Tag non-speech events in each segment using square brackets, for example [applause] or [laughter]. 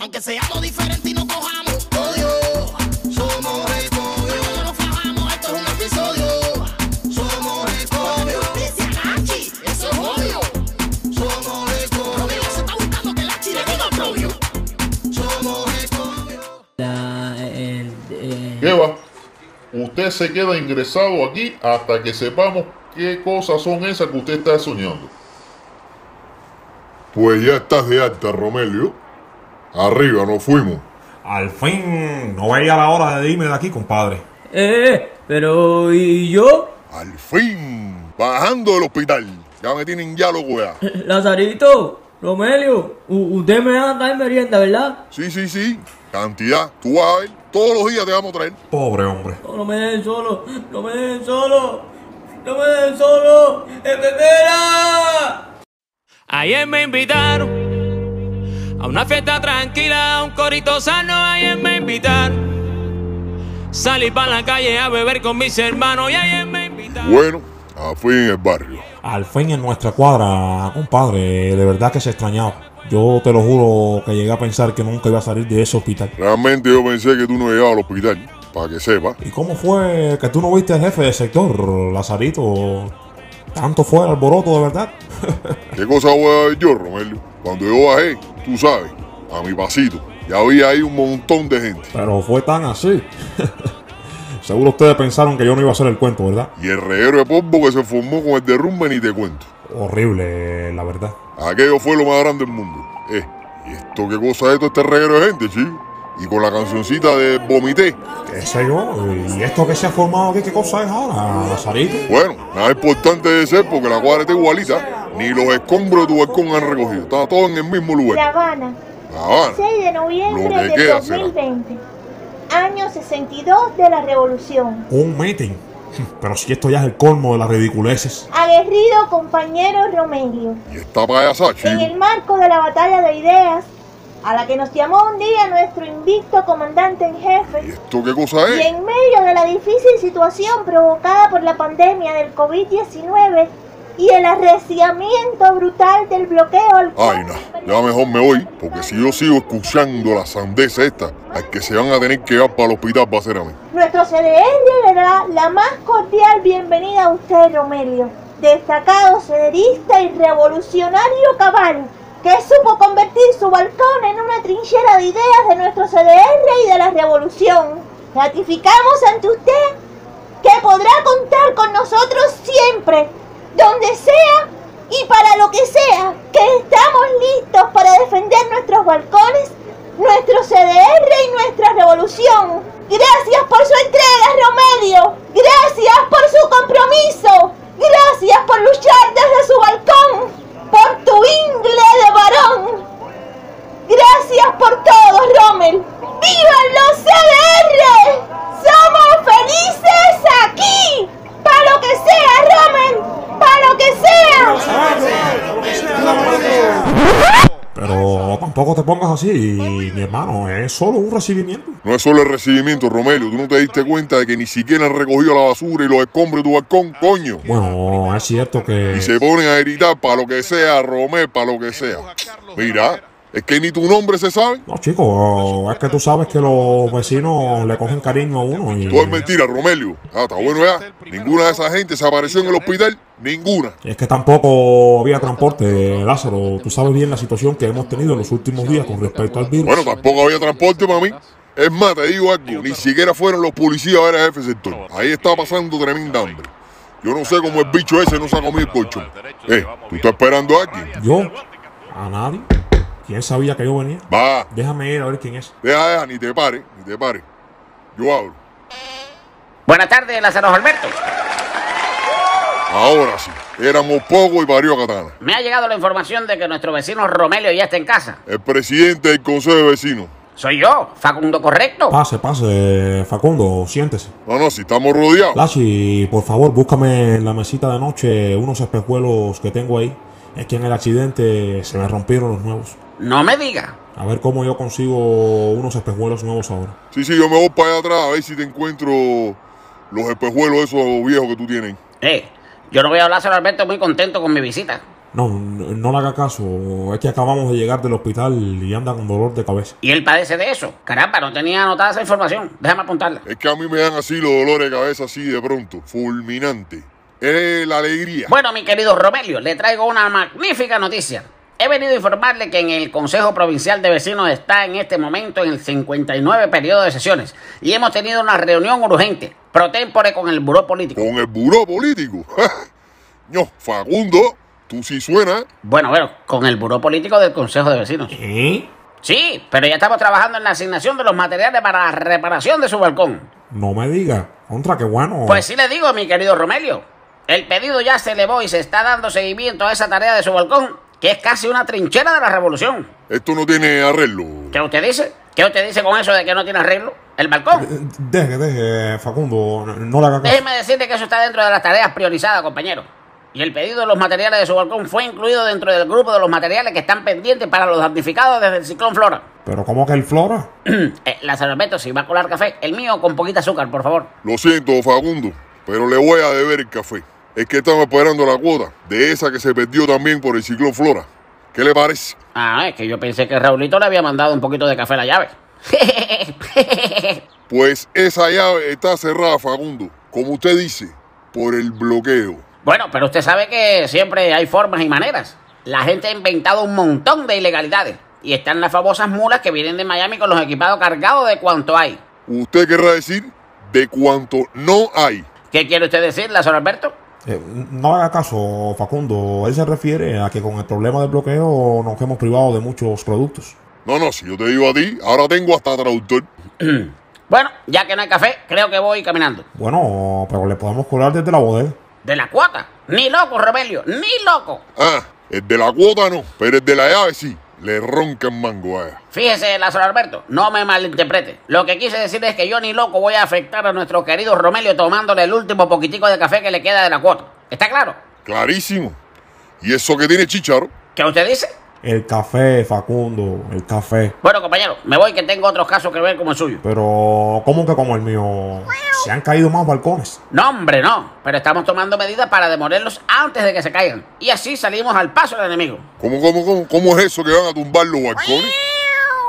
Aunque seamos diferentes y no cojamos odio, somos escobios. No nos fajamos, esto es un episodio. Somos escobios. Dice Nachi, eso es odio. Somos escobios. Romeo se está buscando que la chile diga propio. Somos escobios. La, el, el- ¿Qué va? Usted se queda ingresado aquí hasta que sepamos qué cosas son esas que usted está soñando. Pues ya estás de alta, Romelio. Arriba, nos fuimos. Al fin, no veía la hora de irme de aquí, compadre. eh, pero ¿y yo? Al fin, bajando del hospital. Ya me tienen ya loco ya. [laughs] Lazarito, Romelio, usted me va a traer merienda, ¿verdad? Sí, sí, sí. Cantidad. Tú vas a ver. Todos los días te vamos a traer. Pobre hombre. No, no me dejen solo, no me dejen solo, no me dejen solo, ¡Espera! Ayer me invitaron a una fiesta tranquila, a un corito sano. Ayer me invitaron. Salí para la calle a beber con mis hermanos y ayer me invitaron. Bueno, a fin en el barrio. Al fin en nuestra cuadra, compadre, de verdad que se extrañaba. Yo te lo juro que llegué a pensar que nunca iba a salir de ese hospital. Realmente yo pensé que tú no llegabas al hospital. Para que sepas. ¿Y cómo fue que tú no viste al jefe del sector, Lazarito? ¿Tanto fue el alboroto de verdad? [laughs] ¿Qué cosa voy a ver yo, Romelio? Cuando yo bajé, tú sabes, a mi pasito, ya había ahí un montón de gente. Pero fue tan así. [laughs] Seguro ustedes pensaron que yo no iba a hacer el cuento, ¿verdad? Y el reguero de polvo que se formó con el derrumbe ni te cuento. Horrible, la verdad. Aquello fue lo más grande del mundo. Eh, ¿y esto qué cosa es esto, este reguero de gente, chico? Y con la cancioncita de Vomité. ¿Qué sé yo? ¿Y esto que se ha formado aquí, qué cosa es ahora, Lazarito? Bueno, nada importante de ser porque la cuadra está igualita. Ni los escombros de tu balcón han recogido. Está todo en el mismo La lugar. Habana, La Habana. 6 de noviembre Lo que de queda será. 2020, año 62 de la Revolución. Un meeting. Pero si esto ya es el colmo de las ridiculeces. Aguerrido compañero Romelio, Y está chico. en el marco de la batalla de ideas, a la que nos llamó un día nuestro invicto comandante en ¿Y jefe, esto qué cosa y es? en medio de la difícil situación provocada por la pandemia del COVID-19 y el arreciamiento brutal del bloqueo al Ay, no, ya mejor me voy, porque si yo sigo escuchando la sandeza esta, al que se van a tener que llevar para el hospital va a ser a mí. Nuestro CDR le da la más cordial bienvenida a usted, Romelio, destacado cederista y revolucionario cabal, supo convertir su balcón en una trinchera de ideas de nuestro CDR y de la revolución. Ratificamos ante usted que podrá contar con nosotros siempre, donde sea y para lo que sea, que estamos listos para defender nuestros balcones, nuestro CDR y nuestra revolución. Gracias tampoco te pongas así, mi hermano. Es solo un recibimiento. No es solo el recibimiento, Romelio, tú no te diste cuenta de que ni siquiera han recogido la basura y los escombros de tu balcón, coño. Bueno, es cierto que... Y se ponen a gritar para lo que sea, Romel, para lo que sea. Mira, es que ni tu nombre se sabe. No, chico, es que tú sabes que los vecinos le cogen cariño a uno y... Todo es mentira, Romelio. Ah, está bueno ya. Ninguna de esa gente se apareció en el hospital. Ninguna. Es que tampoco había transporte, Lázaro. Tú sabes bien la situación que hemos tenido en los últimos días con respecto al virus. Bueno, tampoco había transporte para mí. Es más, te digo algo, ni siquiera fueron los policías a ver a jefe sector. Ahí está pasando tremenda hambre. Yo no sé cómo el bicho ese no se ha comido el colchón. Eh, ¿tú estás esperando a alguien? ¿Yo? ¿A nadie? ¿Quién sabía que yo venía? Va, Déjame ir a ver quién es. deja, deja, ni te pare, ni te pare. Yo abro. Buenas tardes, Lázaro Alberto. Ahora sí, éramos pocos y parió a Katana. Me ha llegado la información de que nuestro vecino Romelio ya está en casa. El presidente del consejo de vecinos. Soy yo, Facundo Correcto. Pase, pase, Facundo, siéntese. No, no, si estamos rodeados. Lachi, por favor, búscame en la mesita de noche unos espejuelos que tengo ahí. Es que en el accidente se me rompieron los nuevos. No me diga. A ver cómo yo consigo unos espejuelos nuevos ahora. Sí, sí, yo me voy para allá atrás a ver si te encuentro los espejuelos esos viejos que tú tienes. Eh, yo no veo a Lázaro Alberto muy contento con mi visita. No, no, no le haga caso. Es que acabamos de llegar del hospital y anda con dolor de cabeza. Y él padece de eso. Caramba, no tenía anotada esa información. Déjame apuntarla. Es que a mí me dan así los dolores de cabeza así de pronto, fulminante. Es la alegría. Bueno, mi querido Romelio, le traigo una magnífica noticia. He venido a informarle que en el Consejo Provincial de Vecinos está en este momento en el 59 periodo de sesiones y hemos tenido una reunión urgente, pro tempore con el buró político. Con el buró político. [laughs] no, Facundo, tú sí suena. Bueno, bueno, con el buró político del Consejo de Vecinos. ¿Eh? Sí, pero ya estamos trabajando en la asignación de los materiales para la reparación de su balcón. No me diga. Contra, qué bueno. Pues sí le digo, mi querido Romelio. El pedido ya se elevó y se está dando seguimiento a esa tarea de su balcón, que es casi una trinchera de la revolución. Esto no tiene arreglo. ¿Qué usted dice? ¿Qué usted dice con eso de que no tiene arreglo? ¿El balcón? Eh, Deje, deje, Facundo. No, no le haga caso. Déjeme decirle que eso está dentro de las tareas priorizadas, compañero. Y el pedido de los materiales de su balcón fue incluido dentro del grupo de los materiales que están pendientes para los damnificados desde el ciclón Flora. [clears throat] Pero ¿cómo que el Flora? eh, Lázaro Alberto, si va a colar café, el mío con poquita azúcar, por favor. Lo siento, Facundo, pero le voy a deber el café. Es que estamos esperando la cuota de esa que se perdió también por el ciclón Flora. ¿Qué le parece? Ah, es que yo pensé que Raulito le había mandado un poquito de café a la llave. [laughs] Pues esa llave está cerrada, Facundo, como usted dice, por el bloqueo. bueno, pero usted sabe que siempre hay formas y maneras. La gente ha inventado un montón de ilegalidades. Y están las famosas mulas que vienen de Miami con los equipados cargados de cuanto hay. Usted querrá decir de cuánto no hay. ¿Qué quiere usted decir, Lázaro Alberto? Eh, no haga caso, Facundo. Él se refiere a que con el problema del bloqueo nos hemos privado de muchos productos. No, no, si yo te digo a ti, ahora tengo hasta traductor. [clears throat] Bueno, ya que no hay café, creo que voy caminando. Bueno, pero le podemos cobrar desde la bodega. ¿De la cuota? Ni loco, Rebelio, ni loco. Ah, el de la cuota no, pero el de la llave sí. Le ronca el mango a. Fíjese, Lázaro Alberto, no me malinterprete. Lo que quise decir es que yo ni loco voy a afectar a nuestro querido Romelio tomándole el último poquitico de café que le queda de la cuota. ¿Está claro? Clarísimo. ¿Y eso que tiene chicharo? ¿Qué usted dice? El café, Facundo, el café. Bueno, compañero, me voy que tengo otros casos que ver como el suyo. Pero, ¿cómo que como el mío? Se han caído más balcones. No, hombre, no. Pero estamos tomando medidas para demolerlos antes de que se caigan. Y así salimos al paso del enemigo. ¿Cómo, cómo, cómo, cómo es eso que van a tumbar los balcones?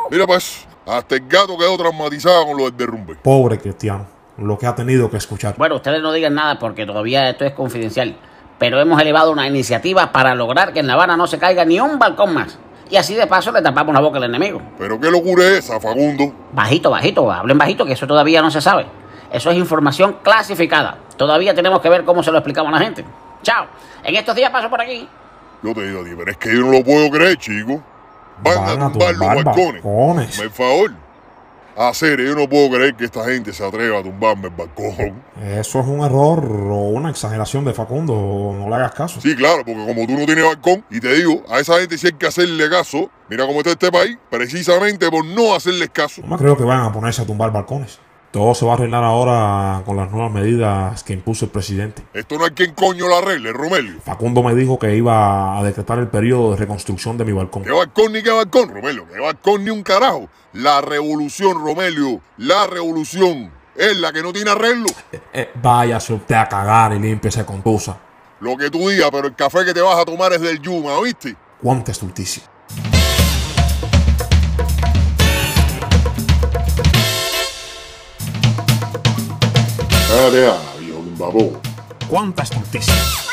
Mira pues, hasta el gato quedó traumatizado con lo del derrumbe. Pobre cristiano, lo que ha tenido que escuchar. Bueno, ustedes no digan nada porque todavía esto es confidencial. Pero hemos elevado una iniciativa para lograr que en La Habana no se caiga ni un balcón más. Y así de paso le tapamos la boca al enemigo. Pero qué locura es esa. Bajito, bajito, hablen bajito, que eso todavía no se sabe. Eso es información clasificada. Todavía tenemos que ver cómo se lo explicamos a la gente. Chao. En estos días paso por aquí. Yo te digo a ti, pero es que yo no lo puedo creer, chico. Van, a tumbar los balcones. balcones. Por favor. A serio, yo no puedo creer que esta gente se atreva a tumbarme el balcón. Eso es un error o una exageración de Facundo. No le hagas caso. Sí, claro, porque como tú no tienes balcón, y te digo, a esa gente sí hay que hacerle caso. Mira cómo está este país, precisamente por no hacerles caso. No me creo que van a ponerse a tumbar balcones. Todo se va a arreglar ahora con las nuevas medidas que impuso el presidente. Esto no hay quien coño la arregle, Romelio. Facundo me dijo que iba a decretar el periodo de reconstrucción de mi balcón. ¿Qué balcón ni qué balcón, Romelio? ¿Qué balcón ni un carajo? La revolución, Romelio, la revolución es la que no tiene arreglo. Eh, váyase usted a cagar y límpiese con tusa. Lo que tú digas, pero el café que te vas a tomar es del Yuma, ¿oíste? Cuánta estulticia. Dale, ah, viejo limbabón. Cuánta estulticia.